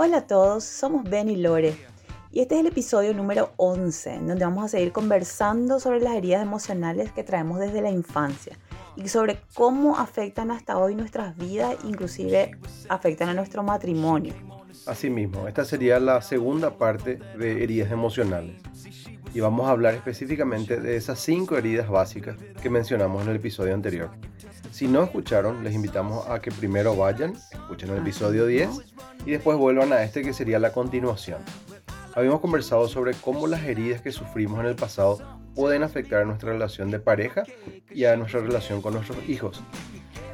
Hola a todos, somos Ben y Lore y este es el episodio número 11 en donde vamos a seguir conversando sobre las heridas emocionales que traemos desde la infancia y sobre cómo afectan hasta hoy nuestras vidas, inclusive afectan a nuestro matrimonio. Asimismo, esta sería la segunda parte de heridas emocionales y vamos a hablar específicamente de esas cinco heridas básicas que mencionamos en el episodio anterior. Si no escucharon, les invitamos a que primero vayan, escuchen el episodio 10 y después vuelvan a este que sería la continuación. Habíamos conversado sobre cómo las heridas que sufrimos en el pasado pueden afectar a nuestra relación de pareja y a nuestra relación con nuestros hijos.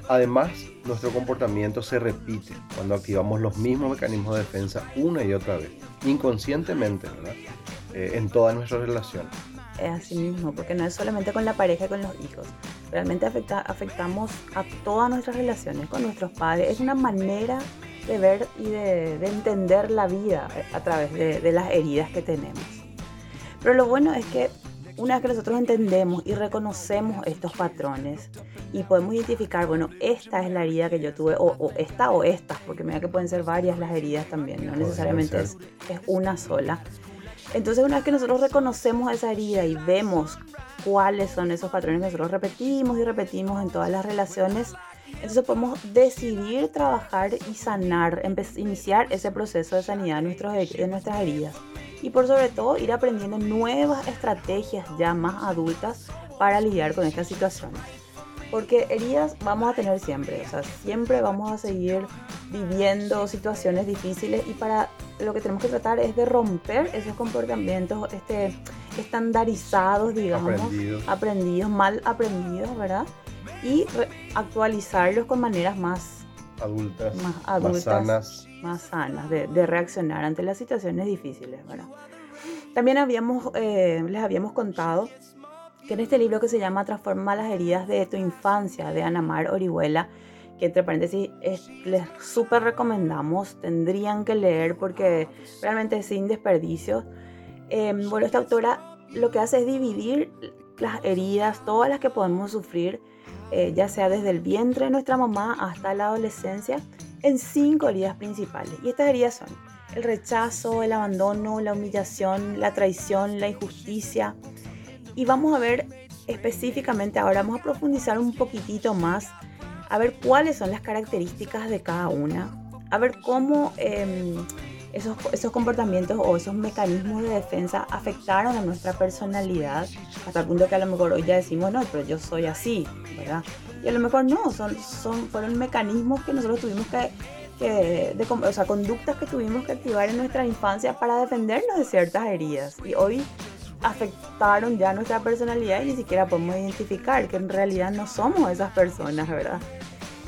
Además, nuestro comportamiento se repite cuando activamos los mismos mecanismos de defensa una y otra vez, inconscientemente, ¿verdad? Eh, en todas nuestras relaciones. Es así mismo, porque no es solamente con la pareja y con los hijos. Realmente afecta, afectamos a todas nuestras relaciones con nuestros padres. Es una manera de ver y de, entender la vida a través de, de, las heridas que tenemos. Pero lo bueno es que una vez que nosotros entendemos y reconocemos estos patrones y podemos identificar, bueno, esta es la herida que yo tuve, o, esta o estas, porque mira que pueden ser varias las heridas también, no necesariamente es, es una sola. Entonces una vez que nosotros reconocemos esa herida y vemos cuáles son esos patrones que nosotros repetimos y repetimos en todas las relaciones, entonces podemos decidir trabajar y sanar, iniciar ese proceso de sanidad de, nuestras heridas. Y por sobre todo ir aprendiendo nuevas estrategias ya más adultas para lidiar con estas situaciones. Porque heridas vamos a tener siempre, o sea, siempre vamos a seguir viviendo situaciones difíciles y para lo que tenemos que tratar es de romper esos comportamientos este, estandarizados, digamos, aprendidos mal aprendidos, ¿verdad? y actualizarlos con maneras más adultas, más, adultas, sanas, más sanas de, reaccionar ante las situaciones difíciles. También habíamos, eh, les habíamos contado que en este libro que se llama Transforma las heridas de tu infancia de Ana Mar Orihuela, entre paréntesis les súper recomendamos, tendrían que leer porque realmente es sin desperdicio. Em, bueno, esta autora lo que hace es dividir las heridas, todas las que podemos sufrir, eh, ya sea desde el vientre de nuestra mamá hasta la adolescencia, en cinco heridas principales. Y estas heridas son el rechazo, el abandono, la humillación, la traición, la injusticia. Y vamos a ver específicamente, ahora vamos a profundizar un poquitito más, a ver cuáles son las características de cada una, a ver cómo... Em, esos, esos comportamientos o esos mecanismos de defensa afectaron a nuestra personalidad hasta el punto que a lo mejor hoy ya decimos, no, pero yo soy así, ¿verdad? Y a lo mejor no, son, son, fueron mecanismos que nosotros tuvimos que, que de, o sea, conductas que tuvimos que activar en nuestra infancia para defendernos de ciertas heridas. Y hoy afectaron ya nuestra personalidad y ni siquiera podemos identificar que en realidad no somos esas personas, ¿verdad?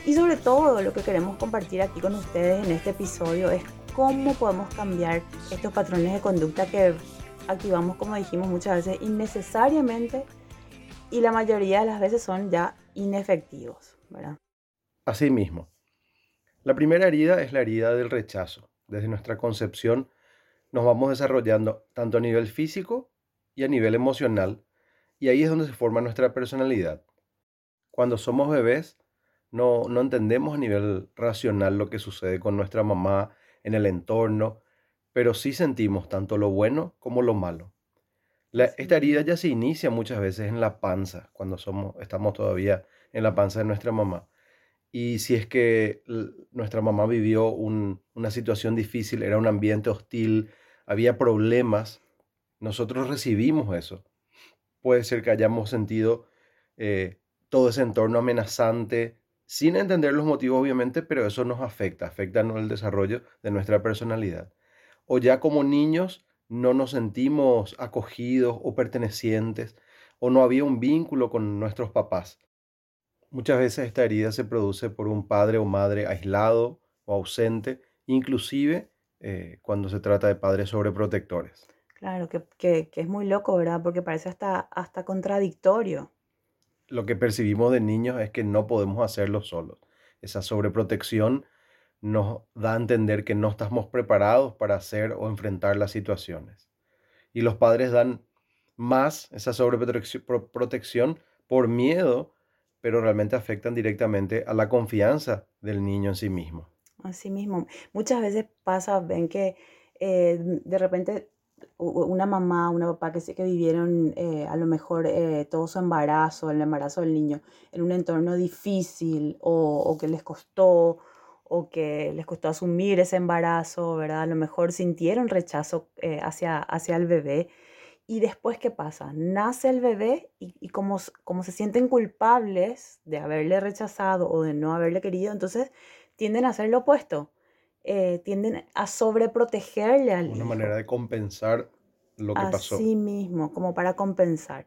Y sobre todo lo que queremos compartir aquí con ustedes en este episodio es cómo podemos cambiar estos patrones de conducta que activamos, como dijimos muchas veces, innecesariamente y la mayoría de las veces son ya inefectivos, ¿verdad? Así mismo. La primera herida es la herida del rechazo. Desde nuestra concepción nos vamos desarrollando tanto a nivel físico y a nivel emocional, y ahí es donde se forma nuestra personalidad. Cuando somos bebés, no, no entendemos a nivel racional lo que sucede con nuestra mamá en el entorno, pero sí sentimos tanto lo bueno como lo malo. esta herida ya se inicia muchas veces en la panza, cuando somos, estamos todavía en la panza de nuestra mamá. Y si es que nuestra mamá vivió una situación difícil, era un ambiente hostil, había problemas, nosotros recibimos eso. Puede ser que hayamos sentido eh, todo ese entorno amenazante, sin entender los motivos obviamente, pero eso nos afecta, afecta el desarrollo de nuestra personalidad. O ya como niños no nos sentimos acogidos o pertenecientes, o no había un vínculo con nuestros papás. Muchas veces esta herida se produce por un padre o madre aislado o ausente, inclusive eh, cuando se trata de padres sobreprotectores. Claro, que, que, es muy loco, ¿verdad? Porque parece hasta, hasta contradictorio lo que percibimos de niños es que no podemos hacerlo solos. Esa sobreprotección nos da a entender que no estamos preparados para hacer o enfrentar las situaciones. Y los padres dan más esa sobreprotección por miedo, pero realmente afectan directamente a la confianza del niño en sí mismo. Así mismo. Muchas veces pasa, ven que eh, de repente una mamá, una papá que, que vivieron eh, a lo mejor eh, todo su embarazo, el embarazo del niño, en un entorno difícil o, que les costó o que les costó asumir ese embarazo, ¿verdad? A lo mejor sintieron rechazo hacia, hacia el bebé. Y después, ¿qué pasa? Nace el bebé y, y como, como se sienten culpables de haberle rechazado o de no haberle querido, entonces tienden a hacer lo opuesto. Eh, tienden a sobreprotegerle al Una manera de compensar lo que pasó. Así mismo, como para compensar.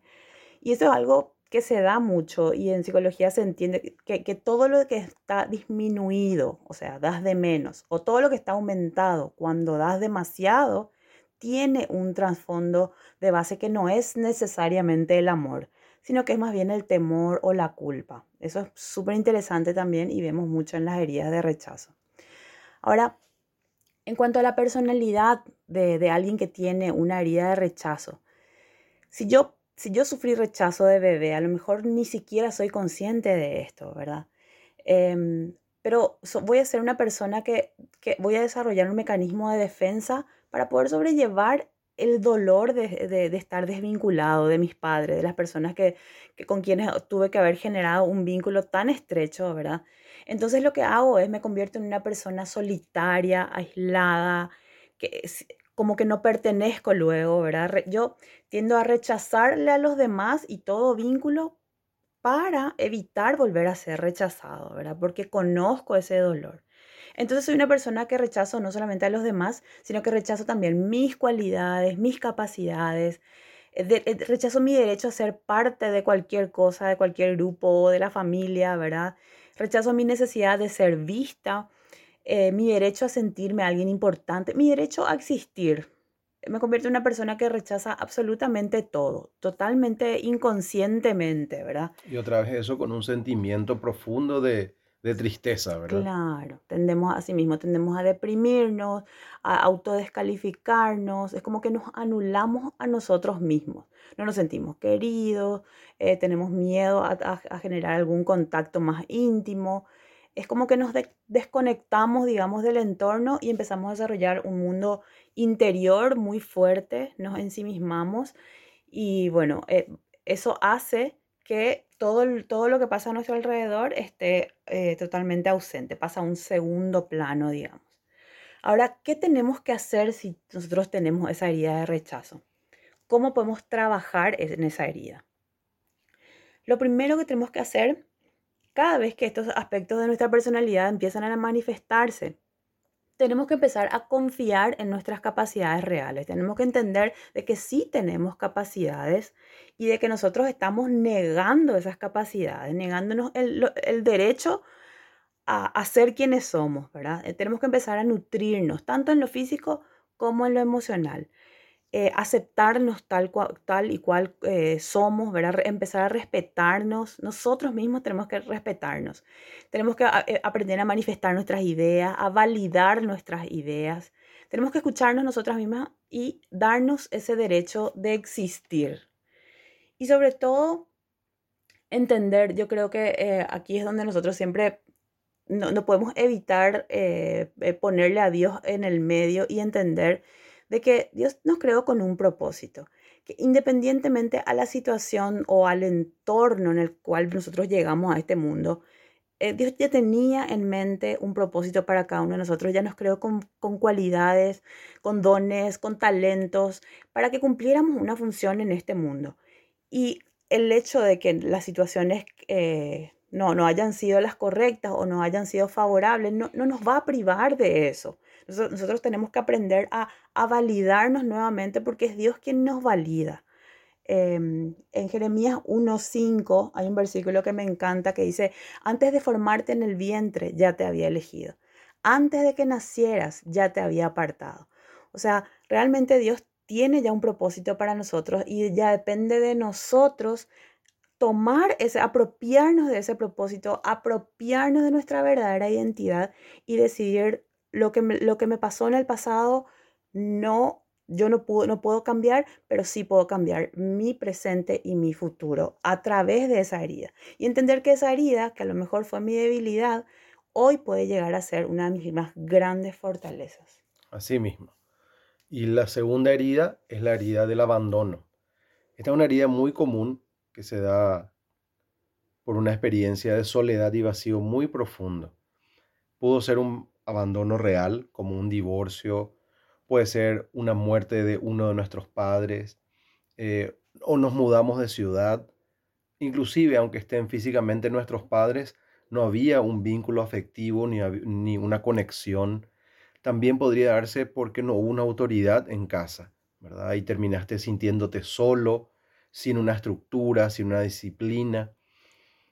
Y eso es algo que se da mucho y en psicología se entiende que, que, todo lo que está disminuido, o sea, das de menos, o todo lo que está aumentado cuando das demasiado, tiene un trasfondo de base que no es necesariamente el amor, sino que es más bien el temor o la culpa. Eso es súper interesante también y vemos mucho en las heridas de rechazo. Ahora, en cuanto a la personalidad de, alguien que tiene una herida de rechazo, si yo, si yo sufrí rechazo de bebé, a lo mejor ni siquiera soy consciente de esto, ¿verdad? Em, pero voy a ser una persona que, que voy a desarrollar un mecanismo de defensa para poder sobrellevar el dolor de, estar desvinculado de mis padres, de las personas que, con quienes tuve que haber generado un vínculo tan estrecho, ¿verdad? Entonces lo que hago es me convierto en una persona solitaria, aislada, que como que no pertenezco luego, ¿verdad? Yo tiendo a rechazarle a los demás y todo vínculo para evitar volver a ser rechazado, ¿verdad? Porque conozco ese dolor. Entonces soy una persona que rechazo no solamente a los demás, sino que rechazo también mis cualidades, mis capacidades. Eh, eh, rechazo mi derecho a ser parte de cualquier cosa, de cualquier grupo, de la familia, ¿verdad? Rechazo mi necesidad de ser vista, eh, mi derecho a sentirme alguien importante, mi derecho a existir. Me convierto en una persona que rechaza absolutamente todo, totalmente inconscientemente, ¿verdad? Y otra vez eso con un sentimiento profundo de, de tristeza, ¿verdad? Claro, tendemos a sí mismo, tendemos a deprimirnos, a autodescalificarnos, es como que nos anulamos a nosotros mismos, no nos sentimos queridos, eh, tenemos miedo a, generar algún contacto más íntimo, es como que nos desconectamos, digamos, del entorno y empezamos a desarrollar un mundo interior muy fuerte, nos ensimismamos y bueno, eh, eso hace que todo, todo lo que pasa a nuestro alrededor esté eh, totalmente ausente, pasa a un segundo plano, digamos. Ahora, ¿qué tenemos que hacer si nosotros tenemos esa herida de rechazo? ¿Cómo podemos trabajar en esa herida? Lo primero que tenemos que hacer cada vez que estos aspectos de nuestra personalidad empiezan a manifestarse, tenemos que empezar a confiar en nuestras capacidades reales. Tenemos que entender de que sí tenemos capacidades y de que nosotros estamos negando esas capacidades, negándonos el, derecho a, ser quienes somos. Eh, tenemos que empezar a nutrirnos, tanto en lo físico como en lo emocional. Eh, aceptarnos tal, tal y cual eh, somos, ¿verdad? empezar a respetarnos. Nosotros mismos tenemos que respetarnos. Tenemos que eh, aprender a manifestar nuestras ideas, a validar nuestras ideas. Tenemos que escucharnos nosotras mismas y darnos ese derecho de existir. Y sobre todo, entender, yo creo que aquí es donde nosotros siempre no, no podemos evitar ponerle a Dios en el medio y entender de que Dios nos creó con un propósito, que independientemente a la situación o al entorno en el cual nosotros llegamos a este mundo, eh, Dios ya tenía en mente un propósito para cada uno de nosotros, ya nos creó con, cualidades, con dones, con talentos, para que cumpliéramos una función en este mundo. Y el hecho de que las situaciones eh, no, no hayan sido las correctas o no hayan sido favorables, no, no nos va a privar de eso. Nosotros, tenemos que aprender a, validarnos nuevamente porque es Dios quien nos valida. Em, en Jeremías 1.5 hay un versículo que me encanta que dice, antes de formarte en el vientre ya te había elegido. Antes de que nacieras ya te había apartado. O sea, realmente Dios tiene ya un propósito para nosotros y ya depende de nosotros tomar ese, apropiarnos de ese propósito, apropiarnos de nuestra verdadera identidad y decidir lo que lo que me pasó en el pasado, no, yo no puedo, no puedo cambiar, pero sí puedo cambiar mi presente y mi futuro a través de esa herida. Y entender que esa herida, que a lo mejor fue mi debilidad, hoy puede llegar a ser una de mis más grandes fortalezas. Así mismo. Y la segunda herida es la herida del abandono. Esta es una herida muy común que se da por una experiencia de soledad y vacío muy profundo. Pudo ser un abandono real, como un divorcio, puede ser una muerte de uno de nuestros padres, eh, o nos mudamos de ciudad. Inclusive, aunque estén físicamente nuestros padres, no había un vínculo afectivo ni, ni una conexión. También podría darse porque no hubo una autoridad en casa, ¿verdad? Y terminaste sintiéndote solo, sin una estructura, sin una disciplina.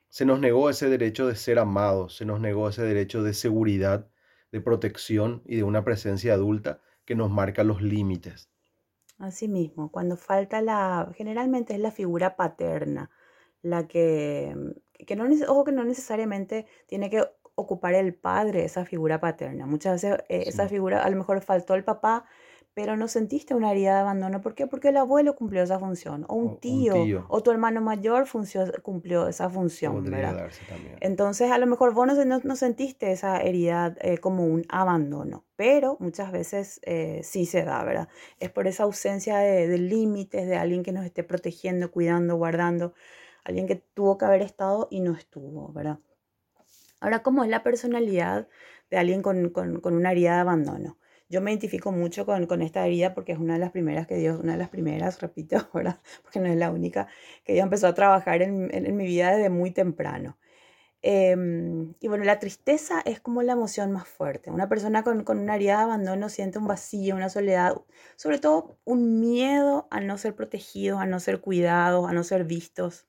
Se nos negó ese derecho de ser amados, se nos negó ese derecho de seguridad, de protección y de una presencia adulta que nos marca los límites. Asimismo, cuando falta la, generalmente es la figura paterna, la que, que no, ojo que no necesariamente tiene que ocupar el padre esa figura paterna. Muchas veces eh, esa figura, a lo mejor faltó el papá, pero no sentiste una herida de abandono. ¿Por qué? Porque el abuelo cumplió esa función, o un, tío, o tu hermano mayor cumplió esa función, ¿verdad? Entonces, a lo mejor vos no, no, sentiste esa herida eh, como un abandono, pero muchas veces eh, sí se da, ¿verdad? Es por esa ausencia de, de límites, de alguien que nos esté protegiendo, cuidando, guardando, alguien que tuvo que haber estado y no estuvo, ¿verdad? Ahora, ¿cómo es la personalidad de alguien con, con, con una herida de abandono? Yo me identifico mucho con, con, esta herida porque es una de las primeras que Dios, una de las primeras, repito, ¿verdad? Porque no es la única, que Dios empezó a trabajar en, en, mi vida desde muy temprano. Em, y bueno, la tristeza es como la emoción más fuerte. Una persona con, con, una herida de abandono siente un vacío, una soledad, sobre todo un miedo a no ser protegidos, a no ser cuidados, a no ser vistos.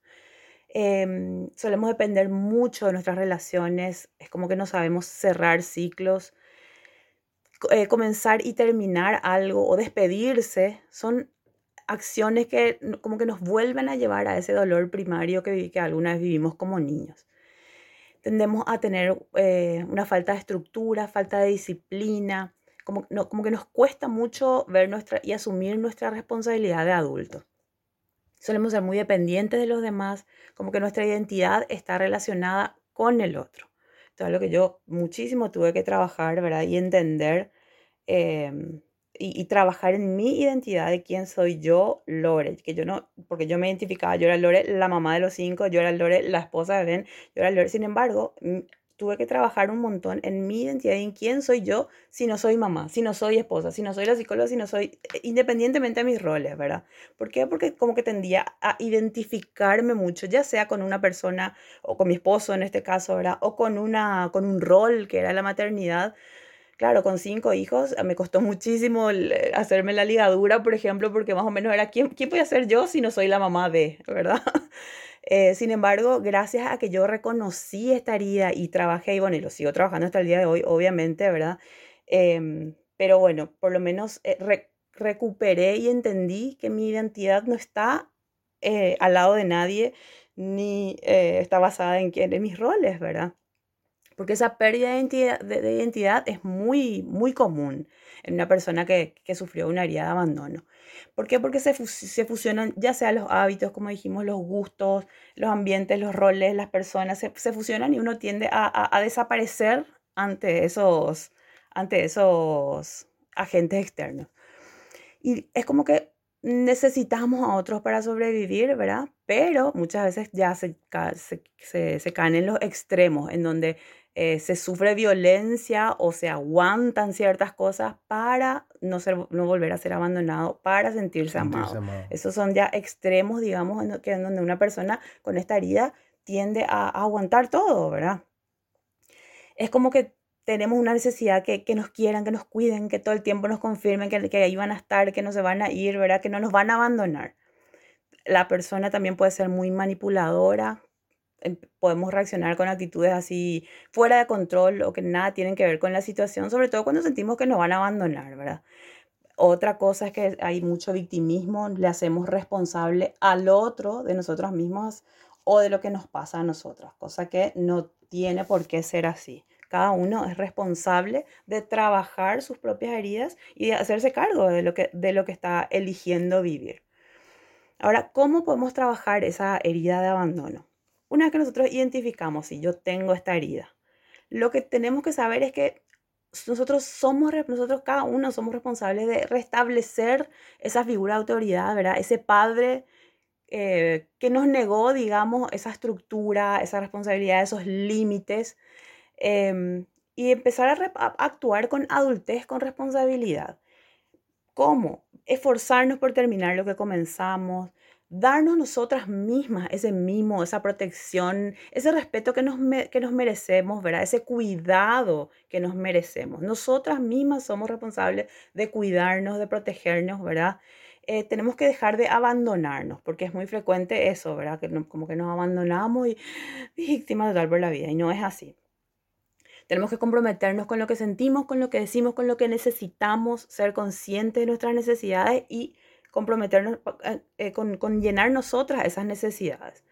Em, solemos depender mucho de nuestras relaciones, es como que no sabemos cerrar ciclos, eh, comenzar y terminar algo o despedirse son acciones que como que nos vuelven a llevar a ese dolor primario que, que alguna vez vivimos como niños. Tendemos a tener eh, una falta de estructura, falta de disciplina, como, como que nos cuesta mucho ver nuestra y asumir nuestra responsabilidad de adultos. Solemos ser muy dependientes de los demás, como que nuestra identidad está relacionada con el otro. Todo lo que yo muchísimo tuve que trabajar, ¿verdad? Y entender em, y, trabajar en mi identidad de quién soy yo, Lore. Que yo no, porque yo me identificaba, yo era Lore, la mamá de los cinco, yo era Lore, la esposa de Ben, yo era Lore. Sin embargo, tuve que trabajar un montón en mi identidad y en quién soy yo si no soy mamá, si no soy esposa, si no soy la psicóloga, si no soy, eh, independientemente de mis roles, ¿verdad? ¿Por qué? Porque como que tendía a identificarme mucho, ya sea con una persona o con mi esposo en este caso, ¿verdad? O con, una, con un rol que era la maternidad. Claro, con cinco hijos me costó muchísimo hacerme la ligadura, por ejemplo, porque más o menos era, ¿quién, quién voy a ser yo si no soy la mamá de, ¿verdad? Eh, sin embargo, gracias a que yo reconocí esta herida y trabajé, y bueno, y lo sigo trabajando hasta el día de hoy, obviamente, ¿verdad? Em, pero bueno, por lo menos eh, recuperé y entendí que mi identidad no está eh, al lado de nadie, ni está basada en, en mis roles, ¿verdad? Porque esa pérdida de identidad, de, identidad, es muy, muy común en una persona que, que sufrió una herida de abandono. ¿Por qué? Porque se, se, fusionan ya sea los hábitos, como dijimos, los gustos, los ambientes, los roles, las personas, se, se fusionan y uno tiende a, a, a, desaparecer ante esos, ante esos agentes externos. Y es como que necesitamos a otros para sobrevivir, ¿verdad? Pero muchas veces ya se, se, se caen en los extremos, en donde eh, se sufre violencia o se aguantan ciertas cosas para no, ser, no volver a ser abandonado, para sentirse, amado. Esos son ya extremos, digamos, en, que, en donde una persona con esta herida tiende a, aguantar todo, ¿verdad? Es como que tenemos una necesidad que, que, nos quieran, que nos cuiden, que todo el tiempo nos confirmen que, que ahí van a estar, que no se van a ir, ¿verdad? Que no nos van a abandonar. La persona también puede ser muy manipuladora, podemos reaccionar con actitudes así fuera de control o que nada tienen que ver con la situación, sobre todo cuando sentimos que nos van a abandonar, ¿verdad? Otra cosa es que hay mucho victimismo, le hacemos responsable al otro de nosotros mismos o de lo que nos pasa a nosotros, cosa que no tiene por qué ser así. Cada uno es responsable de trabajar sus propias heridas y de hacerse cargo de lo que, de lo que está eligiendo vivir. Ahora, ¿cómo podemos trabajar esa herida de abandono? Una vez que nosotros identificamos si yo tengo esta herida, lo que tenemos que saber es que nosotros somos, nosotros cada uno somos responsables de restablecer esa figura de autoridad, ¿verdad? Ese padre eh, que nos negó, digamos, esa estructura, esa responsabilidad, esos límites, em, y empezar a, a, actuar con adultez, con responsabilidad. ¿Cómo? Esforzarnos por terminar lo que comenzamos, darnos nosotras mismas ese mimo, esa protección, ese respeto que nos, que nos merecemos, ¿verdad? Ese cuidado que nos merecemos. Nosotras mismas somos responsables de cuidarnos, de protegernos, ¿verdad? Eh, tenemos que dejar de abandonarnos, porque es muy frecuente eso, ¿verdad? Que como que nos abandonamos y víctimas total por la vida, y no es así. Tenemos que comprometernos con lo que sentimos, con lo que decimos, con lo que necesitamos, ser conscientes de nuestras necesidades y comprometernos eh, con, con llenar nosotras esas necesidades.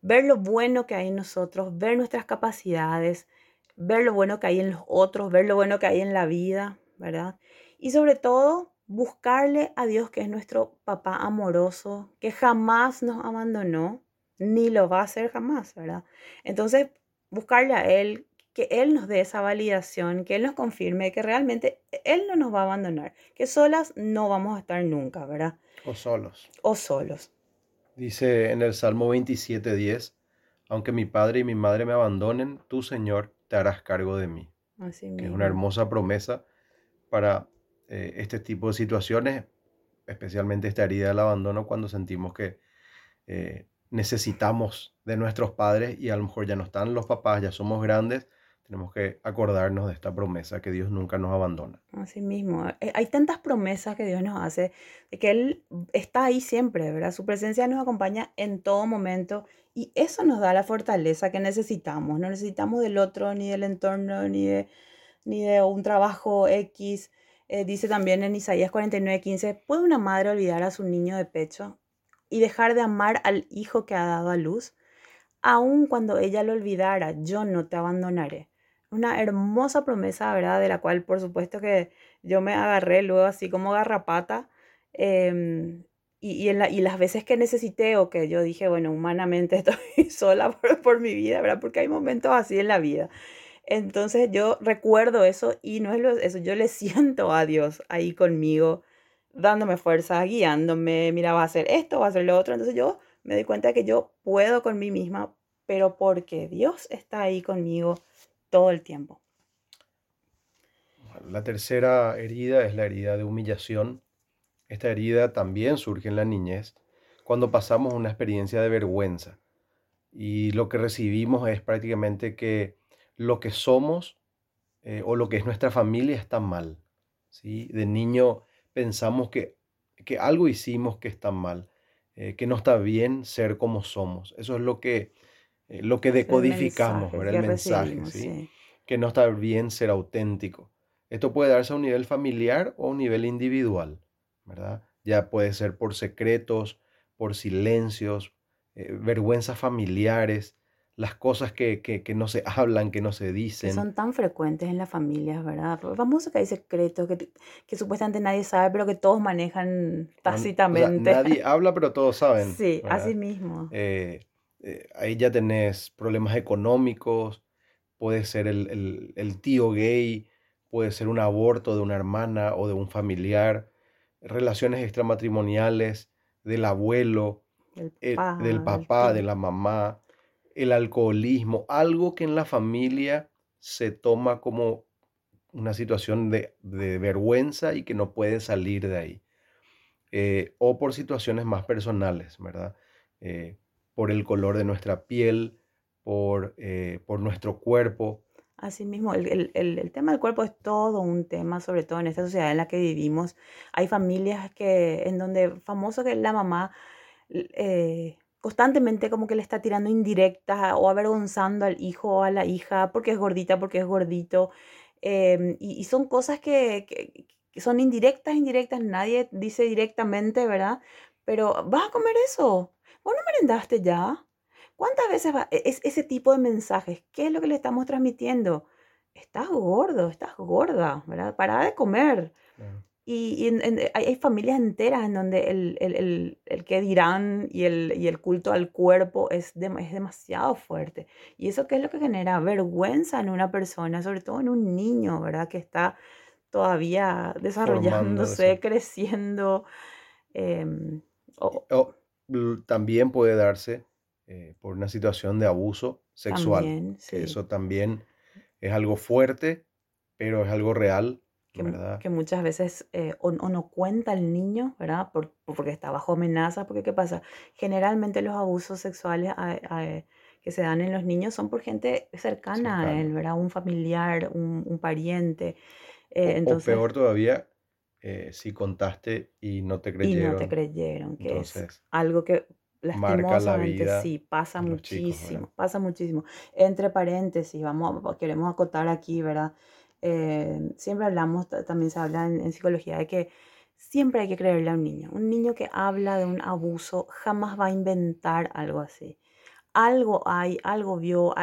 Ver lo bueno que hay en nosotros, ver nuestras capacidades, ver lo bueno que hay en los otros, ver lo bueno que hay en la vida, ¿verdad? Y sobre todo, buscarle a Dios que es nuestro papá amoroso, que jamás nos abandonó, ni lo va a hacer jamás, ¿verdad? Entonces, buscarle a Él, que Él nos dé esa validación, que Él nos confirme que realmente Él no nos va a abandonar, que solas no vamos a estar nunca, ¿verdad? O solos. O solos. Dice en el Salmo 27.10, aunque mi padre y mi madre me abandonen, tú, Señor, te harás cargo de mí. Así que es una hermosa promesa para eh, este tipo de situaciones, especialmente esta herida del abandono, cuando sentimos que eh, necesitamos de nuestros padres y a lo mejor ya no están los papás, ya somos grandes tenemos que acordarnos de esta promesa que Dios nunca nos abandona. Así mismo. Eh, hay tantas promesas que Dios nos hace, de que Él está ahí siempre, ¿verdad? Su presencia nos acompaña en todo momento y eso nos da la fortaleza que necesitamos. No necesitamos del otro, ni del entorno, ni de, ni de un trabajo X. Eh, dice también en Isaías 49, 15, ¿puede una madre olvidar a su niño de pecho y dejar de amar al hijo que ha dado a luz? Aun cuando ella lo olvidara, yo no te abandonaré una hermosa promesa, ¿verdad? De la cual por supuesto que yo me agarré luego así como garrapata. Em, y, y, las veces que necesité o que yo dije, bueno, humanamente estoy sola por, por, mi vida, ¿verdad? Porque hay momentos así en la vida. Entonces yo recuerdo eso y no es lo, eso, yo le siento a Dios ahí conmigo, dándome fuerza, guiándome, mira, va a hacer esto, va a hacer lo otro. Entonces yo me doy cuenta que yo puedo con mí misma, pero porque Dios está ahí conmigo todo el tiempo. La tercera herida es la herida de humillación. Esta herida también surge en la niñez cuando pasamos una experiencia de vergüenza y lo que recibimos es prácticamente que lo que somos eh, o lo que es nuestra familia está mal. ¿sí? De niño pensamos que, que algo hicimos que está mal, eh, que no está bien ser como somos. Eso es lo que eh, lo que decodificamos, el mensaje, el mensaje que no está bien ser auténtico. Esto puede darse a un nivel familiar o a un nivel individual, ¿verdad? Ya puede ser por secretos, por silencios, eh, vergüenzas familiares, las cosas que, que, no se hablan, que no se dicen. Que son tan frecuentes en las familias, ¿verdad? Vamos a que hay secretos que, que, supuestamente nadie sabe, pero que todos manejan tácitamente. nadie habla, pero todos saben. Sí, así mismo. Eh, eh, ahí ya tenés problemas económicos, puede ser el, tío gay, puede ser un aborto de una hermana o de un familiar, relaciones extramatrimoniales del abuelo, eh, del papá, de la mamá, el alcoholismo, algo que en la familia se toma como una situación de, vergüenza y que no puede salir de ahí. Eh, o por situaciones más personales, ¿verdad? Por el color de nuestra piel, por, eh, por nuestro cuerpo. Asimismo, el, el, el, tema del cuerpo es todo un tema, sobre todo en esta sociedad en la que vivimos. Hay familias que, en donde famoso que la mamá eh, constantemente como que le está tirando indirectas o avergonzando al hijo o a la hija porque es gordita, porque es gordito. Em, y, son cosas que, que, que, son indirectas, indirectas, nadie dice directamente, ¿verdad? Pero, ¿vas a comer eso? ¿Vos no merendaste ya? ¿Cuántas veces va? E, es ese tipo de mensajes? ¿Qué es lo que le estamos transmitiendo? Estás gordo, estás gorda, ¿verdad? Para de comer. y, hay, familias enteras en donde el, el, el, que dirán y el, y el culto al cuerpo es, es demasiado fuerte. ¿Y eso qué es lo que genera? Vergüenza en una persona, sobre todo en un niño, ¿verdad? Que está todavía desarrollándose, creciendo. Em, o, también puede darse eh, por una situación de abuso sexual. Eso también es algo fuerte, pero es algo real que, muchas veces eh, o, no cuenta el niño, ¿verdad? porque está bajo amenaza, porque ¿qué pasa? Generalmente los abusos sexuales que se dan en los niños son por gente cercana a él, ¿verdad? Un familiar, un, pariente. Eh, entonces, o, peor todavía, eh, si contaste y no te creyeron. Y no te creyeron, que es algo que lastimosamente sí, pasa muchísimo, pasa muchísimo. Entre paréntesis, vamos, queremos acotar aquí, ¿verdad? Eh, siempre hablamos, también se habla en, psicología de que siempre hay que creerle a un niño. Un niño que habla de un abuso jamás va a inventar algo así. Algo hay, algo vio,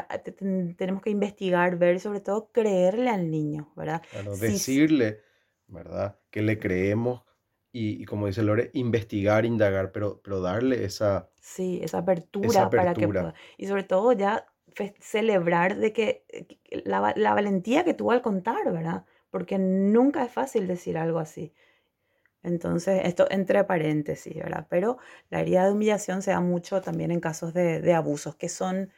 tenemos que investigar, ver y sobre todo creerle al niño, ¿verdad? decirle, ¿verdad? Que le creemos y, como dice Lore, investigar, indagar, pero, pero darle esa... Sí, esa apertura, para que pueda. Y sobre todo ya celebrar de que eh, la, valentía que tuvo al contar, ¿verdad? Porque nunca es fácil decir algo así. Entonces, esto entre paréntesis, ¿verdad? Pero la herida de humillación se da mucho también en casos de, abusos, que son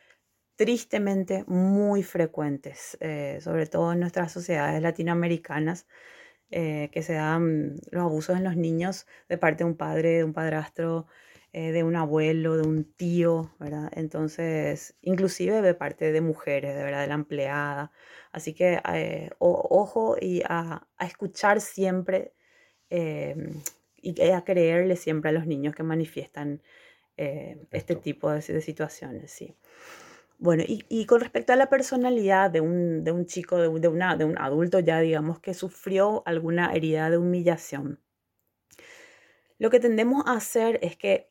tristemente muy frecuentes, eh, sobre todo en nuestras sociedades latinoamericanas, eh, que se dan los abusos en los niños de parte de un padre, de un padrastro, eh, de un abuelo, de un tío, ¿verdad? Entonces, inclusive de parte de mujeres, de verdad, de la empleada. Así que eh, ojo y a, escuchar siempre em, y a creerle siempre a los niños que manifiestan eh, este tipo de, situaciones, sí. Bueno, y, con respecto a la personalidad de un, de un chico, de, de, una, de un adulto ya, digamos, que sufrió alguna herida de humillación, lo que tendemos a hacer es que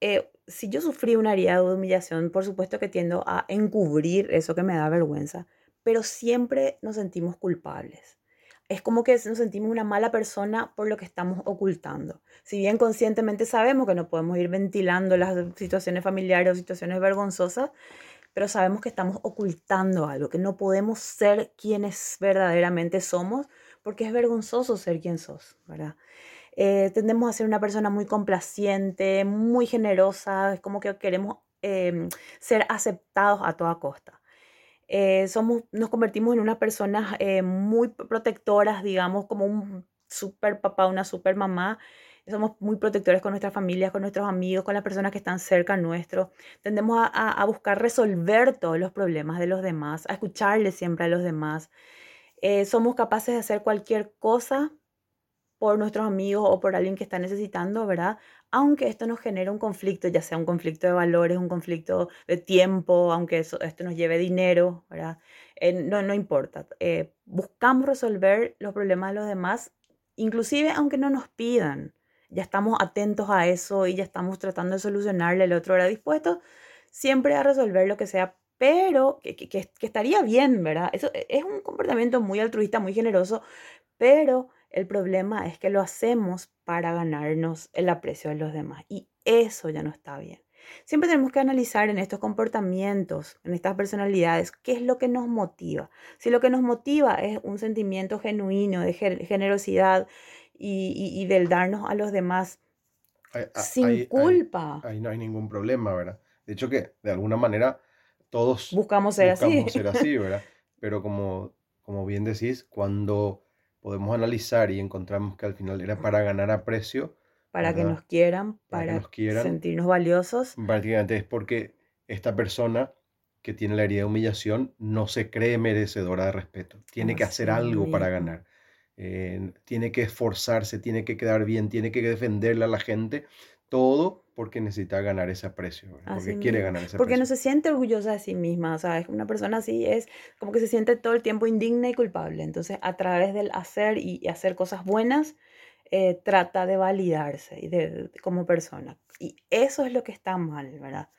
eh, si yo sufrí una herida de humillación, por supuesto que tiendo a encubrir eso que me da vergüenza, pero siempre nos sentimos culpables. Es como que nos sentimos una mala persona por lo que estamos ocultando. Si bien conscientemente sabemos que no podemos ir ventilando las situaciones familiares o situaciones vergonzosas, pero sabemos que estamos ocultando algo, que no podemos ser quienes verdaderamente somos, porque es vergonzoso ser quien sos, ¿verdad? Eh, tendemos a ser una persona muy complaciente, muy generosa, es como que queremos em, ser aceptados a toda costa. Eh, somos, nos convertimos en unas personas eh, muy protectoras, digamos, como un super papá, una super mamá. Somos muy protectores con nuestras familias, con nuestros amigos, con las personas que están cerca nuestro. Tendemos a, a buscar resolver todos los problemas de los demás, a escucharle siempre a los demás. somos capaces de hacer cualquier cosa por nuestros amigos o por alguien que está necesitando, ¿verdad? Aunque esto nos genere un conflicto, ya sea un conflicto de valores, un conflicto de tiempo, aunque eso, esto nos lleve dinero, ¿verdad? Eh, no, no importa. Eh, buscamos resolver los problemas de los demás, inclusive aunque no nos pidan. Ya estamos atentos a eso y ya estamos tratando de solucionarle, el otro era dispuesto siempre a resolver lo que sea pero que, que, estaría bien, ¿verdad? Eso e, es un comportamiento muy altruista, muy generoso, pero el problema es que lo hacemos para ganarnos el aprecio de los demás y eso ya no está bien. Siempre tenemos que analizar en estos comportamientos, en estas personalidades, qué es lo que nos motiva. Si lo que nos motiva es un sentimiento genuino de generosidad y, del darnos a los demás sin culpa. Ahí, no hay ningún problema, ¿verdad? De hecho que de alguna manera todos buscamos ser buscamos ser así, ¿verdad? Pero como, como bien decís, cuando podemos analizar y encontramos que al final era para ganar aprecio. Para que nos quieran, para, sentirnos valiosos. Prácticamente es porque esta persona que tiene la herida de humillación no se cree merecedora de respeto. Tiene que hacer algo para ganar. Eh, tiene que esforzarse, tiene que quedar bien, tiene que defenderle a la gente. Todo porque necesita ganar ese aprecio, porque quiere ganar ese Porque no se siente orgullosa de sí misma, o sea, es una persona así es como que se siente todo el tiempo indigna y culpable. Entonces, a través del hacer y hacer cosas buenas, eh, trata de validarse y de, como persona. Y eso es lo que está mal, ¿verdad?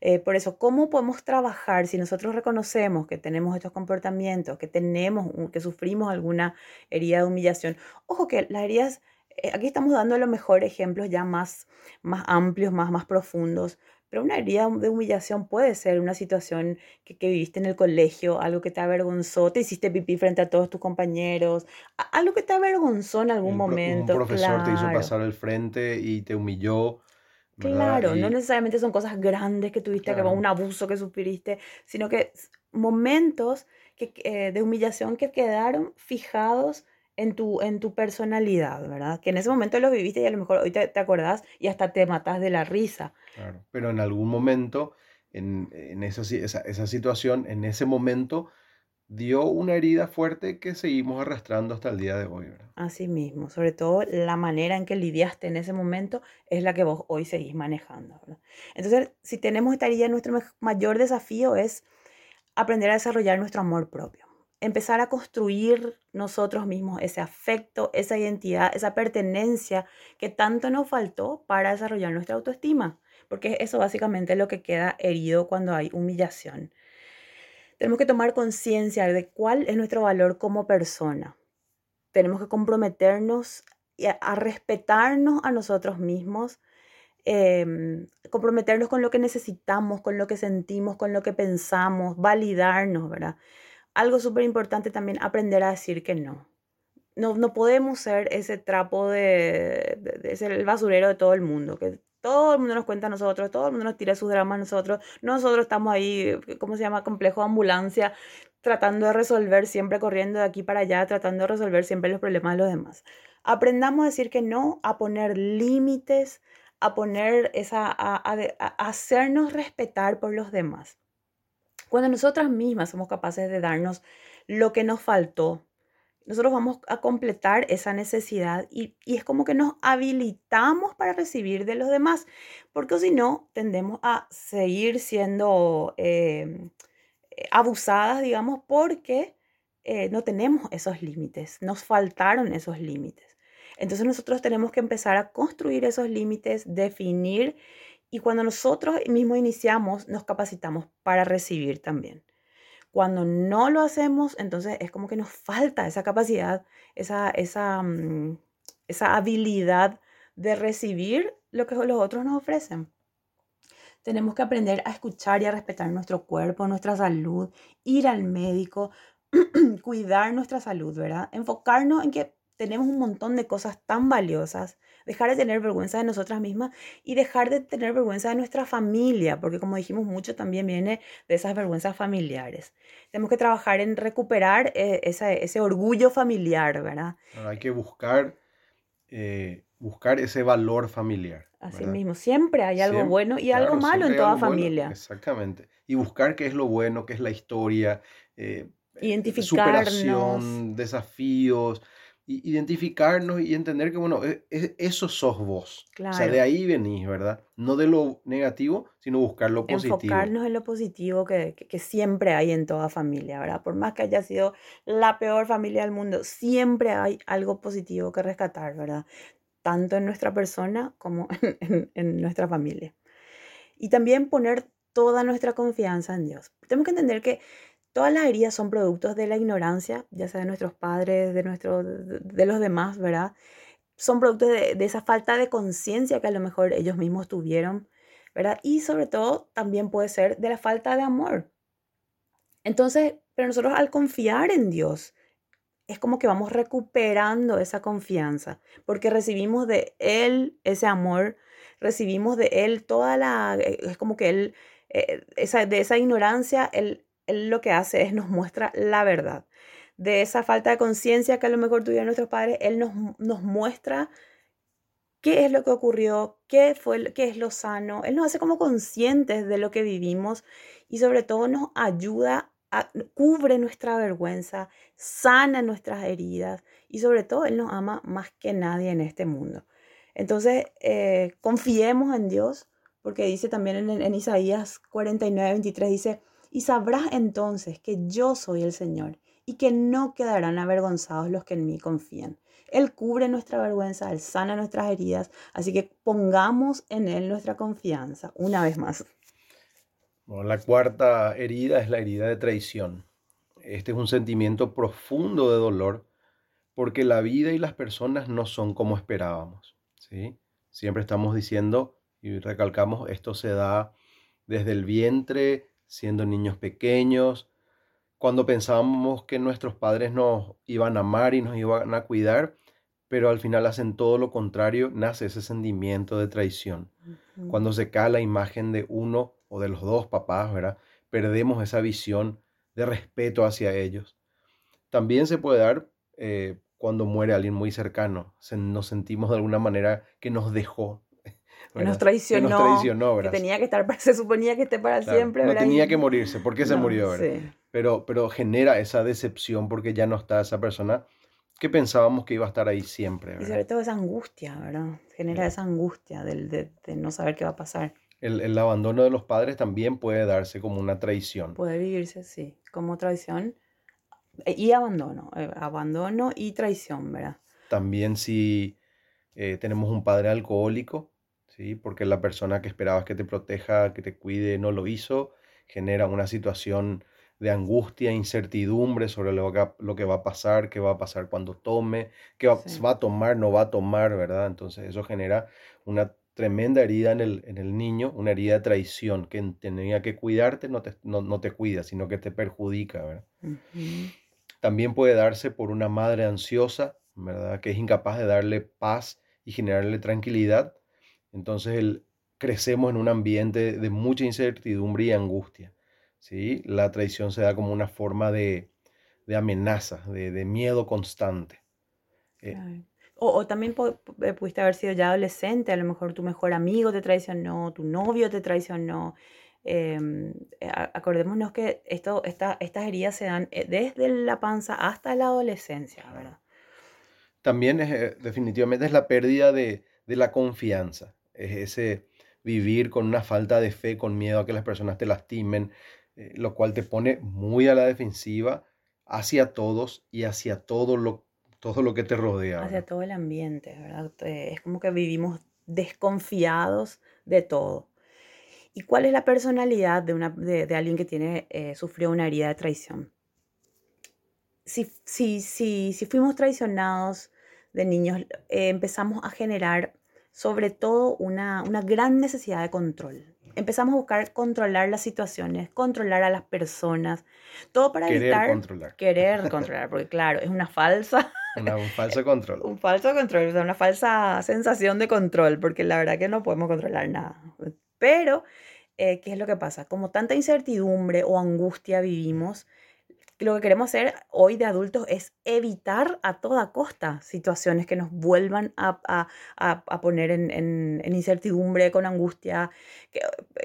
Eh, por eso, ¿cómo podemos trabajar si nosotros reconocemos que tenemos estos comportamientos, que tenemos, que sufrimos alguna herida de humillación? Ojo que las heridas, eh, aquí estamos dando los mejores ejemplos ya más, más amplios, más, más profundos, pero una herida de humillación puede ser una situación que, viviste en el colegio, algo que te avergonzó, te hiciste pipí frente a todos tus compañeros, algo que te avergonzó en algún momento. Un profesor te hizo pasar al frente y te humilló. Claro, no necesariamente son cosas grandes que tuviste, que un abuso que sufriste, sino que momentos que, eh, de humillación que quedaron fijados en tu, en tu personalidad, ¿verdad? Que en ese momento lo viviste y a lo mejor hoy te, te acordás y hasta te matas de la risa. Claro, pero en algún momento, en, en esa, esa, esa, situación, en ese momento, dio una herida fuerte que seguimos arrastrando hasta el día de hoy, ¿verdad? Así mismo, sobre todo la manera en que lidiaste en ese momento es la que vos hoy seguís manejando. Entonces, si tenemos esta herida, nuestro mayor desafío es aprender a desarrollar nuestro amor propio empezar a construir nosotros mismos ese afecto, esa identidad, esa pertenencia que tanto nos faltó para desarrollar nuestra autoestima, porque eso básicamente es lo que queda herido cuando hay humillación. Tenemos que tomar conciencia de cuál es nuestro valor como persona. Tenemos que comprometernos a, respetarnos a nosotros mismos, em, comprometernos con lo que necesitamos, con lo que sentimos, con lo que pensamos, validarnos, ¿verdad? algo súper importante también, aprender a decir que no. No, no podemos ser ese trapo de, de, el basurero de todo el mundo, que todo el mundo nos cuenta a nosotros, todo el mundo nos tira sus dramas a nosotros, nosotros estamos ahí, ¿cómo se llama? Complejo de ambulancia, tratando de resolver, siempre corriendo de aquí para allá, tratando de resolver siempre los problemas de los demás. Aprendamos a decir que no, a poner límites, a poner esa, a hacernos respetar por los demás. Cuando nosotras mismas somos capaces de darnos lo que nos faltó, nosotros vamos a completar esa necesidad y, es como que nos habilitamos para recibir de los demás, porque si no, tendemos a seguir siendo em, abusadas, digamos, porque eh, no tenemos esos límites, nos faltaron esos límites. Entonces nosotros tenemos que empezar a construir esos límites, definir y cuando nosotros mismos iniciamos, nos capacitamos para recibir también. Cuando no lo hacemos, entonces es como que nos falta esa capacidad, esa, esa, mm, esa habilidad de recibir lo que los otros nos ofrecen. Tenemos que aprender a escuchar y a respetar nuestro cuerpo, nuestra salud, ir al médico, cuidar nuestra salud, ¿verdad? Enfocarnos en que tenemos un montón de cosas tan valiosas dejar de tener vergüenza de nosotras mismas y dejar de tener vergüenza de nuestra familia, porque como dijimos mucho también viene de esas vergüenzas familiares. Tenemos que trabajar en recuperar eh, ese orgullo familiar, ¿verdad? hay que buscar, eh, buscar ese valor familiar. Así mismo, siempre hay algo bueno y algo malo en toda familia. exactamente. Y buscar qué es lo bueno, qué es la historia, eh, Identificarnos. superación, desafíos identificarnos y entender que, bueno, e, e, eso sos vos. O sea, de ahí venís, ¿verdad? No de lo negativo, sino buscar lo positivo. Enfocarnos en lo positivo que, que, siempre hay en toda familia, ¿verdad? Por más que haya sido la peor familia del mundo, siempre hay algo positivo que rescatar, ¿verdad? Tanto en nuestra persona como en, en nuestra familia. Y también poner toda nuestra confianza en Dios. Tenemos que entender que Todas las heridas son productos de la ignorancia, ya sea de nuestros padres, de, nuestro, de los demás, ¿verdad? Son productos de, esa falta de conciencia que a lo mejor ellos mismos tuvieron, ¿verdad? Y sobre todo también puede ser de la falta de amor. Entonces, pero nosotros al confiar en Dios, es como que vamos recuperando esa confianza, porque recibimos de Él ese amor, recibimos de Él toda la, es como que Él, eh, esa, de esa ignorancia, él lo que hace es nos muestra la verdad. De esa falta de conciencia que a lo mejor tuvieron nuestros padres, Él nos, nos muestra qué es lo que ocurrió, qué, fue, qué es lo sano. Él nos hace como conscientes de lo que vivimos y sobre todo nos ayuda, cubre nuestra vergüenza, sana nuestras heridas y sobre todo Él nos ama más que nadie en este mundo. Entonces, eh, confiemos en Dios, porque dice también en, en Isaías 49, 23, dice, y sabrás entonces que yo soy el Señor y que no quedarán avergonzados los que en mí confían. Él cubre nuestra vergüenza, Él sana nuestras heridas, así que pongamos en Él nuestra confianza una vez más. la cuarta herida es la herida de traición. Este es un sentimiento profundo de dolor porque la vida y las personas no son como esperábamos. ¿sí? Siempre estamos diciendo y recalcamos, esto se da desde el vientre, siendo niños pequeños, cuando pensábamos que nuestros padres nos iban a amar y nos iban a cuidar, pero al final hacen todo lo contrario, nace ese sentimiento de traición. Cuando se cae la imagen de uno o de los dos papás, ¿verdad? Perdemos esa visión de respeto hacia ellos. También se puede dar eh, cuando muere alguien muy cercano. nos sentimos de alguna manera que nos dejó. Nos traicionó. Que, nos traicionó, que tenía que estar, se suponía que esté para siempre. No tenía que morirse. ¿Por qué se murió? Pero, pero genera esa decepción porque ya no está esa persona que pensábamos que iba a estar ahí siempre. Y sobre todo esa angustia, ¿verdad? Genera esa angustia de, no saber qué va a pasar. El, abandono de los padres también puede darse como una traición. Puede vivirse, sí, como traición eh, y abandono, eh, abandono y traición, ¿verdad? También si eh, tenemos un padre alcohólico, ¿sí? Porque la persona que esperabas que te proteja, que te cuide, no lo hizo, genera una situación de angustia, incertidumbre sobre lo que, lo que va a pasar, qué va a pasar cuando tome, qué va, a tomar, no va a tomar, ¿verdad? Entonces eso genera una tremenda herida en el, en el niño, una herida de traición, que tenía que cuidarte, no te, no, te cuida, sino que te perjudica, ¿verdad? También puede darse por una madre ansiosa, ¿verdad? Que es incapaz de darle paz y generarle tranquilidad. Entonces el, crecemos en un ambiente de mucha incertidumbre y angustia. ¿sí? La traición se da como una forma de, amenaza, de, miedo constante. Eh, o, también eh, pudiste haber sido ya adolescente, a lo mejor tu mejor amigo te traicionó, tu novio te traicionó. Em, eh, acordémonos que esto, esta, estas heridas se dan desde la panza hasta la adolescencia, ¿verdad? También es, definitivamente es la pérdida de, de la confianza, es ese vivir con una falta de fe, con miedo a que las personas te lastimen, eh, lo cual te pone muy a la defensiva hacia todos y hacia todo lo, todo lo que te rodea. Hacia todo el ambiente, ¿verdad? Eh, es como que vivimos desconfiados de todo. ¿Y cuál es la personalidad de, una, de, alguien que tiene, eh, sufrió una herida de traición? Si, si, si, si fuimos traicionados de niños, empezamos a generar sobre todo una, una gran necesidad de control empezamos a buscar controlar las situaciones, controlar a las personas, todo para querer evitar controlar. querer controlar, porque claro, es una falsa un falso control. un falso control, o una falsa sensación de control, porque la verdad que no podemos controlar nada. Pero, eh, ¿qué es lo que pasa? Como tanta incertidumbre o angustia vivimos, lo que queremos hacer hoy de adultos es evitar a toda costa situaciones que nos vuelvan a, poner en, incertidumbre, con angustia. Que,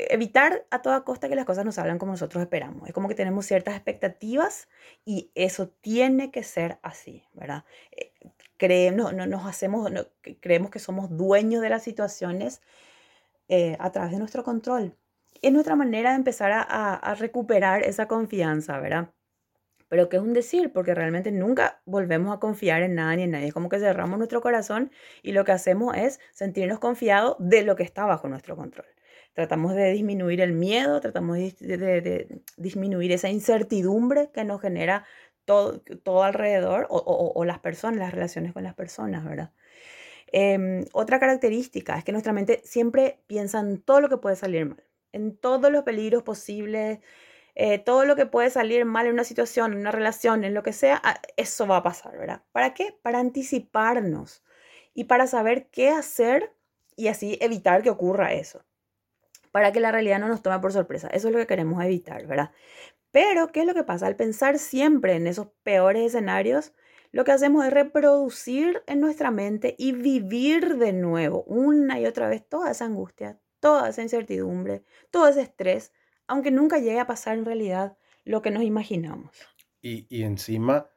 evitar a toda costa que las cosas nos salgan como nosotros esperamos. Es como que tenemos ciertas expectativas y eso tiene que ser así, ¿verdad? Eh, creemos, no, nos hacemos, creemos que somos dueños de las situaciones eh, a través de nuestro control. Es nuestra manera de empezar a recuperar esa confianza, ¿verdad? Pero que es un decir, porque realmente nunca volvemos a confiar en nada ni en nadie. Es como que cerramos nuestro corazón y lo que hacemos es sentirnos confiados de lo que está bajo nuestro control. Tratamos de disminuir el miedo, tratamos de, disminuir esa incertidumbre que nos genera todo, todo alrededor o, las personas, las relaciones con las personas, ¿verdad? Em, otra característica es que nuestra mente siempre piensa en todo lo que puede salir mal, en todos los peligros posibles, eh, todo lo que puede salir mal en una situación, en una relación, en lo que sea, ah, eso va a pasar, ¿verdad? ¿Para qué? Para anticiparnos y para saber qué hacer y así evitar que ocurra eso. Para que la realidad no nos tome por sorpresa. Eso es lo que queremos evitar, ¿verdad? Pero, ¿qué es lo que pasa? Al pensar siempre en esos peores escenarios, lo que hacemos es reproducir en nuestra mente y vivir de nuevo una y otra vez toda esa angustia, toda esa incertidumbre, todo ese estrés aunque nunca llegue a pasar en realidad lo que nos imaginamos. Y, encima,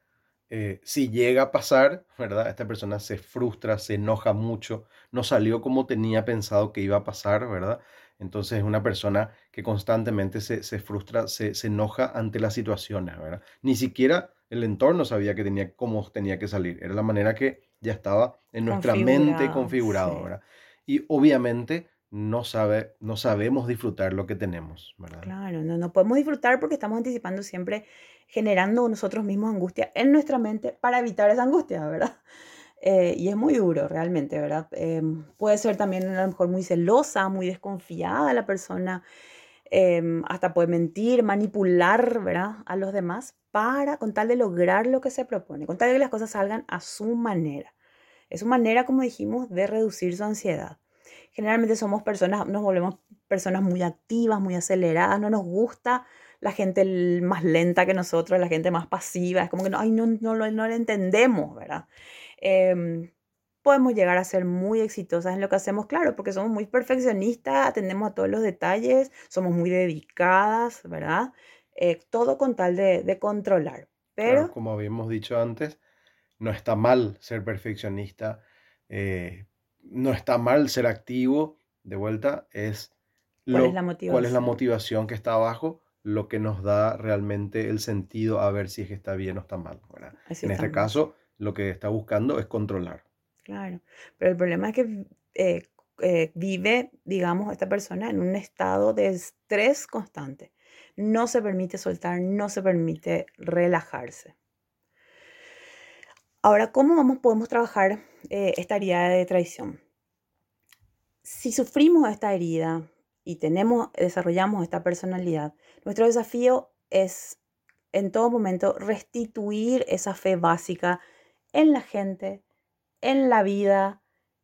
eh, si llega a pasar, ¿verdad? Esta persona se frustra, se enoja mucho, no salió como tenía pensado que iba a pasar, ¿verdad? Entonces es una persona que constantemente se, frustra, se, enoja ante las situaciones, ¿verdad? Ni siquiera el entorno sabía que tenía, cómo tenía que salir. Era la manera que ya estaba en nuestra mente configurado, ¿verdad? Y obviamente no, sabe, no sabemos disfrutar lo que tenemos, ¿verdad? Claro, no, no podemos disfrutar porque estamos anticipando siempre, generando nosotros mismos angustia en nuestra mente para evitar esa angustia, ¿verdad? Eh, y es muy duro realmente, ¿verdad? Em, puede ser también a lo mejor muy celosa, muy desconfiada la persona, em, hasta puede mentir, manipular, ¿verdad? A los demás para, con tal de lograr lo que se propone, con tal de que las cosas salgan a su manera. Es su manera, como dijimos, de reducir su ansiedad. Generalmente somos personas, nos volvemos personas muy activas, muy aceleradas, no nos gusta la gente más lenta que nosotros, la gente más pasiva, es como que no, ay, no, no, no, no lo entendemos, ¿verdad? Em, podemos llegar a ser muy exitosas en lo que hacemos, claro, porque somos muy perfeccionistas, atendemos a todos los detalles, somos muy dedicadas, ¿verdad? Eh, todo con tal de, controlar. Pero, como habíamos dicho antes, no está mal ser perfeccionista, eh, no está mal ser activo, de vuelta, es, ¿Cuál, es la motivación? cuál es la motivación que está abajo, lo que nos da realmente el sentido a ver si es que está bien o está mal. en este caso, lo que está buscando es controlar. Claro, pero el problema es que eh, eh, vive, digamos, esta persona en un estado de estrés constante. No se permite soltar, no se permite relajarse. Ahora, ¿cómo vamos, podemos trabajar eh, esta herida de traición? Si sufrimos esta herida y tenemos, desarrollamos esta personalidad, nuestro desafío es en todo momento restituir esa fe básica en la gente, en la vida,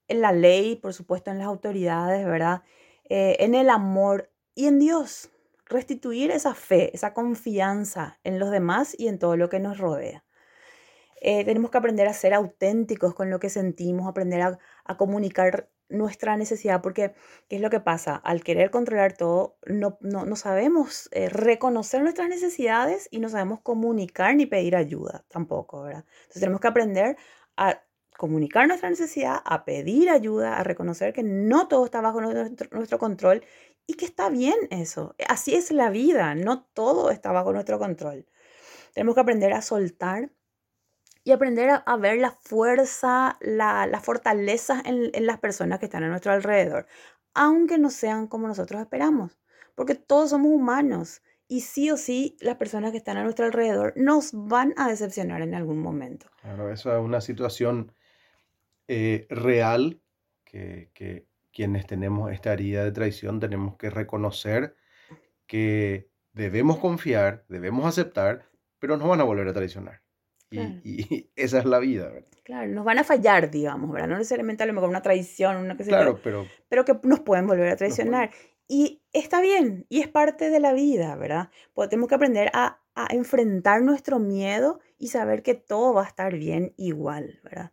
en la ley, por supuesto, en las autoridades, ¿verdad? Eh, en el amor y en Dios. Restituir esa fe, esa confianza en los demás y en todo lo que nos rodea. Eh, tenemos que aprender a ser auténticos con lo que sentimos, aprender a, comunicar nuestra necesidad, porque ¿qué es lo que pasa? Al querer controlar todo, no, no, sabemos eh, reconocer nuestras necesidades y no sabemos comunicar ni pedir ayuda tampoco, ¿verdad? Entonces tenemos que aprender a comunicar nuestra necesidad, a pedir ayuda, a reconocer que no todo está bajo nuestro, nuestro control y que está bien eso. Así es la vida, no todo está bajo nuestro control. Tenemos que aprender a soltar y aprender a, ver la fuerza, la, la fortaleza en, en, las personas que están a nuestro alrededor, aunque no sean como nosotros esperamos, porque todos somos humanos y sí o sí las personas que están a nuestro alrededor nos van a decepcionar en algún momento. Claro, eso es una situación eh, real que, que quienes tenemos esta herida de traición tenemos que reconocer que debemos confiar, debemos aceptar, pero nos van a volver a traicionar. Y, esa es la vida, ¿verdad? Claro, nos van a fallar, digamos, ¿verdad? No necesariamente a lo mejor una traición, una que Claro, pero... Pero que nos pueden volver a traicionar. Y está bien, y es parte de la vida, ¿verdad? Pues tenemos que aprender a, a, enfrentar nuestro miedo y saber que todo va a estar bien igual, ¿verdad?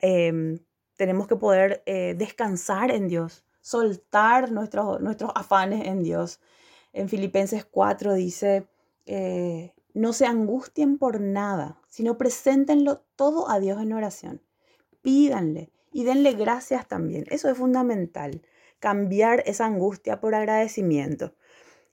Em, tenemos que poder eh, descansar en Dios, soltar nuestros, nuestros afanes en Dios. En Filipenses 4 dice, eh, no se angustien por nada, sino preséntenlo todo a Dios en oración. Pídanle y denle gracias también. Eso es fundamental, cambiar esa angustia por agradecimiento.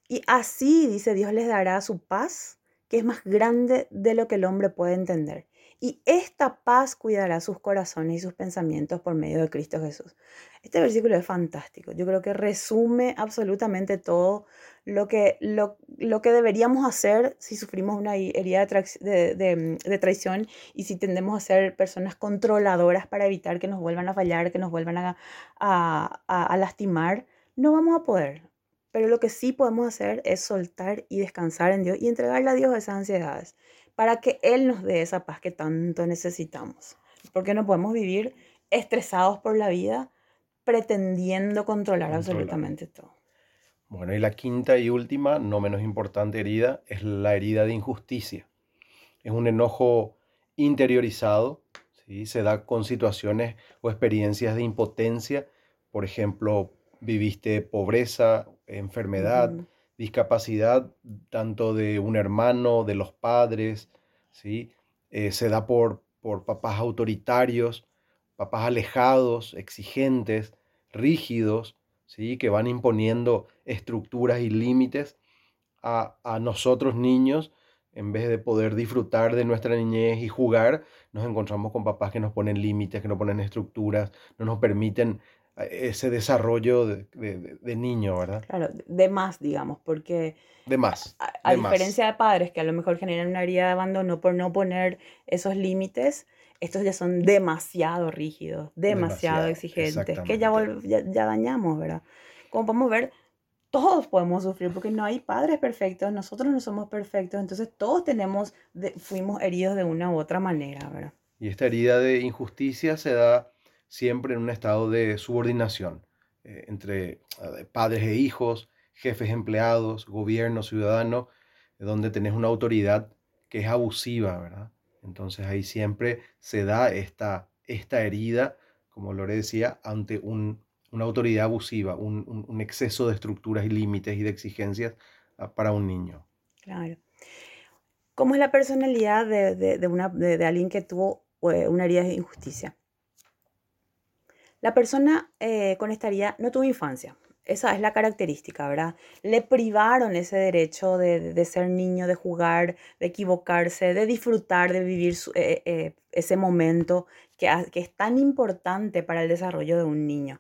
Y así, dice Dios, les dará su paz, que es más grande de lo que el hombre puede entender. Y esta paz cuidará sus corazones y sus pensamientos por medio de Cristo Jesús. Este versículo es fantástico. Yo creo que resume absolutamente todo lo que, lo, que deberíamos hacer si sufrimos una herida de, traición y si tendemos a ser personas controladoras para evitar que nos vuelvan a fallar, que nos vuelvan a, a lastimar. No vamos a poder. Pero lo que sí podemos hacer es soltar y descansar en Dios y entregarle a Dios esas ansiedades para que Él nos dé esa paz que tanto necesitamos. Porque no podemos vivir estresados por la vida pretendiendo controlar, absolutamente todo. Bueno, y la quinta y última, no menos importante herida, es la herida de injusticia. Es un enojo interiorizado, ¿sí? se da con situaciones o experiencias de impotencia. Por ejemplo, viviste pobreza, enfermedad, discapacidad tanto de un hermano, de los padres, ¿sí? Eh, se da por, por papás autoritarios, papás alejados, exigentes, rígidos, ¿sí? que van imponiendo estructuras y límites a, a nosotros niños en vez de poder disfrutar de nuestra niñez y jugar, nos encontramos con papás que nos ponen límites, que nos ponen estructuras, no nos permiten ese desarrollo de, niño, ¿verdad? Claro, de más, digamos, porque... De más. A, diferencia de padres que a lo mejor generan una herida de abandono por no poner esos límites, estos ya son demasiado rígidos, demasiado, exigentes, que ya, ya, dañamos, ¿verdad? Como podemos ver, todos podemos sufrir porque no hay padres perfectos, nosotros no somos perfectos, entonces todos tenemos, fuimos heridos de una u otra manera, ¿verdad? Y esta herida de injusticia se da siempre en un estado de subordinación eh, entre eh, padres e hijos, jefes, empleados, gobierno, ciudadano, donde tenés una autoridad que es abusiva, ¿verdad? Entonces ahí siempre se da esta, esta herida, como Lore decía, ante una autoridad abusiva, un, exceso de estructuras y límites y de exigencias ah, para un niño. Claro. ¿Cómo es la personalidad de, una, de alguien que tuvo eh, una herida de injusticia? La persona eh, con esta herida no tuvo infancia. Esa es la característica, ¿verdad? Le privaron ese derecho de, ser niño, de jugar, de equivocarse, de disfrutar, de vivir eh, eh, ese momento que, es tan importante para el desarrollo de un niño.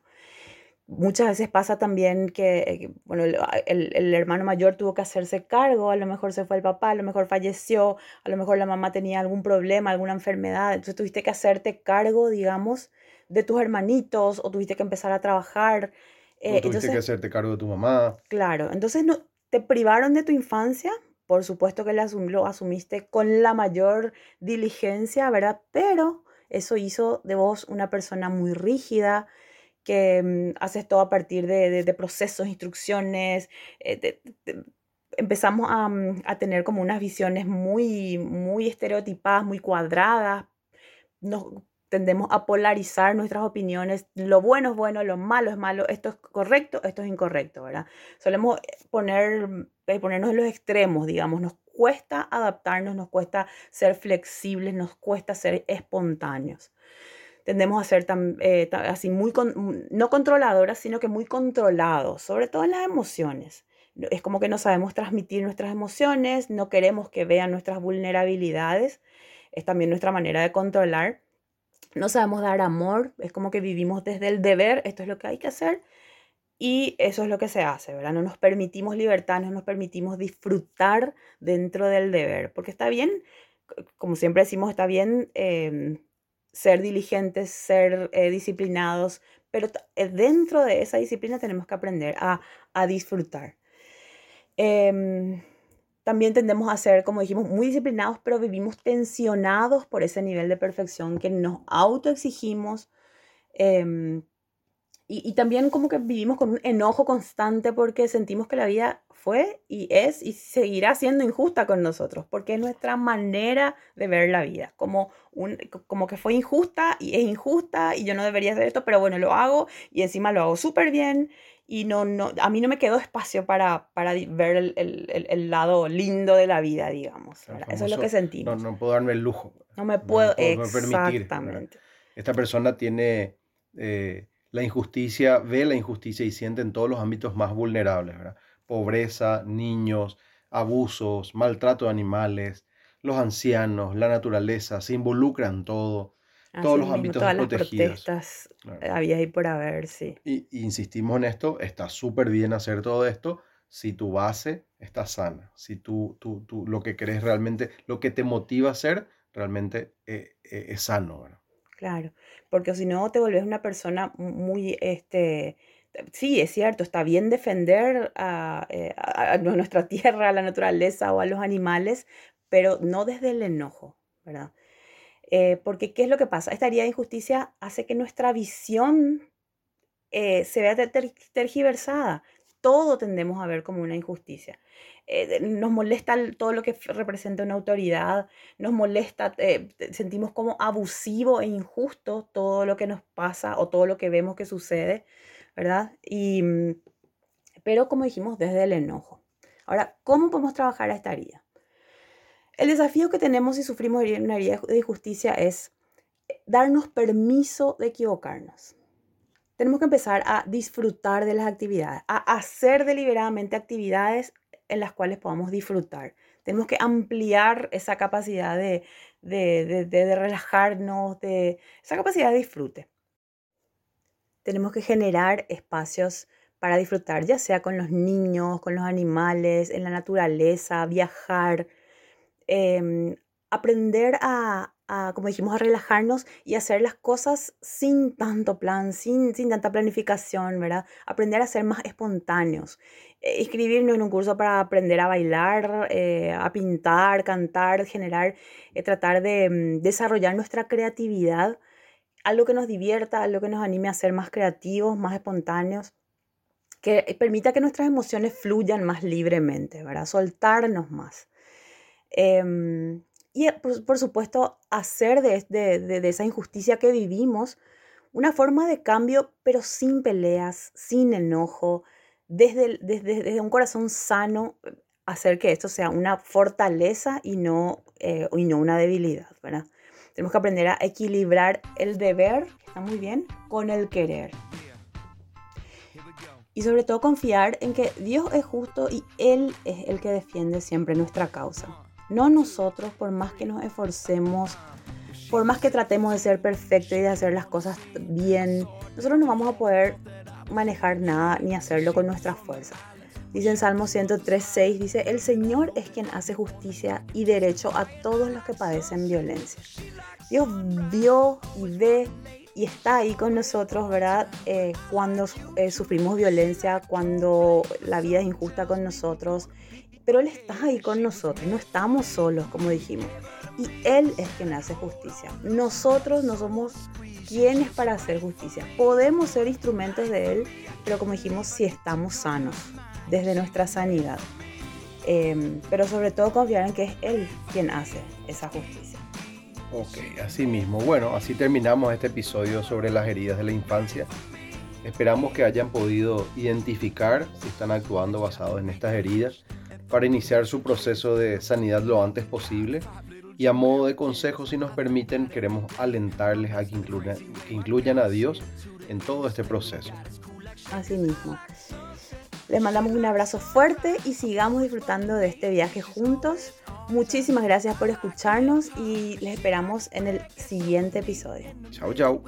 Muchas veces pasa también que, bueno, el, el, hermano mayor tuvo que hacerse cargo, a lo mejor se fue el papá, a lo mejor falleció, a lo mejor la mamá tenía algún problema, alguna enfermedad, entonces tuviste que hacerte cargo, digamos, de tus hermanitos o tuviste que empezar a trabajar. Eh, tuviste que hacerte cargo de tu mamá. Claro, entonces no, te privaron de tu infancia, por supuesto que lo asumiste con la mayor diligencia, ¿verdad? Pero eso hizo de vos una persona muy rígida, que mm, haces todo a partir de, procesos, instrucciones. Eh, empezamos a, mm, a, tener como unas visiones muy, muy estereotipadas, muy cuadradas. Nos tendemos a polarizar nuestras opiniones, lo bueno es bueno, lo malo es malo, esto es correcto, esto es incorrecto, ¿verdad? Solemos poner, eh, ponernos en los extremos, digamos, nos cuesta adaptarnos, nos cuesta ser flexibles, nos cuesta ser espontáneos. Tendemos a ser tan, eh, así muy, no controladoras, sino que muy controlados, sobre todo en las emociones. Es como que no sabemos transmitir nuestras emociones, no queremos que vean nuestras vulnerabilidades, es también nuestra manera de controlar no sabemos dar amor, es como que vivimos desde el deber, esto es lo que hay que hacer y eso es lo que se hace, ¿verdad? No nos permitimos libertad, no nos permitimos disfrutar dentro del deber, porque está bien, como siempre decimos, está bien em, ser diligentes, ser eh, disciplinados, pero eh, dentro de esa disciplina tenemos que aprender a, a disfrutar. Em, también tendemos a ser, como dijimos, muy disciplinados, pero vivimos tensionados por ese nivel de perfección que nos autoexigimos. Eh, y, también como que vivimos con un enojo constante porque sentimos que la vida fue y es y seguirá siendo injusta con nosotros, porque es nuestra manera de ver la vida, como, un, como que fue injusta y es injusta y yo no debería hacer esto, pero bueno, lo hago y encima lo hago súper bien y no, no, a mí no me quedó espacio para, para ver el, el, el, lado lindo de la vida, digamos. Eso es lo que sentimos. No, no, puedo darme el lujo. No me puedo, exactamente. Esta persona tiene eh, la injusticia, ve la injusticia y siente en todos los ámbitos más vulnerables, ¿verdad? Pobreza, niños, abusos, maltrato de animales, los ancianos, la naturaleza, se involucran todo todos los ámbitos todas protegidos. Las protestas había ahí por haber, sí. Y, insistimos en esto, está súper bien hacer todo esto si tu base está sana, si tú, tú, tú, lo que querés realmente, lo que te motiva a hacer realmente eh, eh, es sano. Claro, porque si no te volvés una persona muy, este, sí, es cierto, está bien defender a, eh, nuestra tierra, a la naturaleza o a los animales, pero no desde el enojo, ¿verdad? Eh, porque, ¿qué es lo que pasa? Esta herida de injusticia hace que nuestra visión eh, se vea tergiversada. Todo tendemos a ver como una injusticia. Eh, nos molesta todo lo que representa una autoridad, nos molesta, sentimos como abusivo e injusto todo lo que nos pasa o todo lo que vemos que sucede, ¿verdad? Y, mm, pero como dijimos, desde el enojo. Ahora, ¿cómo podemos trabajar a esta herida? El desafío que tenemos si sufrimos una herida de injusticia es eh, darnos permiso de equivocarnos. Tenemos que empezar a disfrutar de las actividades, a hacer deliberadamente actividades en las cuales podamos disfrutar. Tenemos que ampliar esa capacidad de, de, de, relajarnos, de, esa capacidad de disfrute. tenemos que generar espacios para disfrutar, ya sea con los niños, con los animales, en la naturaleza, viajar, em, aprender a, como dijimos, a relajarnos y hacer las cosas sin tanto plan, sin, sin tanta planificación, ¿verdad? Aprender a ser más espontáneos. Eh, inscribirnos en un curso para aprender a bailar, eh, a pintar, cantar, generar, eh, tratar de mm, desarrollar nuestra creatividad, algo que nos divierta, algo que nos anime a ser más creativos, más espontáneos que permita que nuestras emociones fluyan más libremente, ¿verdad? Soltarnos más. Em, y eh, por, supuesto, hacer de, de, esa injusticia que vivimos una forma de cambio, pero sin peleas, sin enojo, desde, desde, un corazón sano, hacer que esto sea una fortaleza y no, eh, y no una debilidad, ¿verdad? Tenemos que aprender a equilibrar el deber, está muy bien, con el querer. Y sobre todo confiar en que Dios es justo y Él es el que defiende siempre nuestra causa no nosotros, por más que nos esforcemos, por más que tratemos de ser perfectos y de hacer las cosas bien, nosotros no vamos a poder manejar nada ni hacerlo con nuestras fuerzas. Dice en Salmo 103.6, dice, el Señor es quien hace justicia y derecho a todos los que padecen violencia. Dios vio y ve y está ahí con nosotros, ¿verdad? Eh, cuando eh, sufrimos violencia, cuando la vida es injusta con nosotros, pero Él está ahí con nosotros, no estamos solos, como dijimos. Y Él es quien hace justicia. Nosotros no somos quienes para hacer justicia. Podemos ser instrumentos de Él, pero como dijimos, si estamos sanos, desde nuestra sanidad. Em, pero sobre todo confiar en que es Él quien hace esa justicia. Ok, así mismo. Bueno, así terminamos este episodio sobre las heridas de la infancia. Esperamos que hayan podido identificar si están actuando basados en estas heridas para iniciar su proceso de sanidad lo antes posible. Y a modo de consejo, si nos permiten, queremos alentarles a que incluyan, que incluyan a Dios en todo este proceso. Así mismo. Les mandamos un abrazo fuerte y sigamos disfrutando de este viaje juntos. Muchísimas gracias por escucharnos y les esperamos en el siguiente episodio. Chao, chao.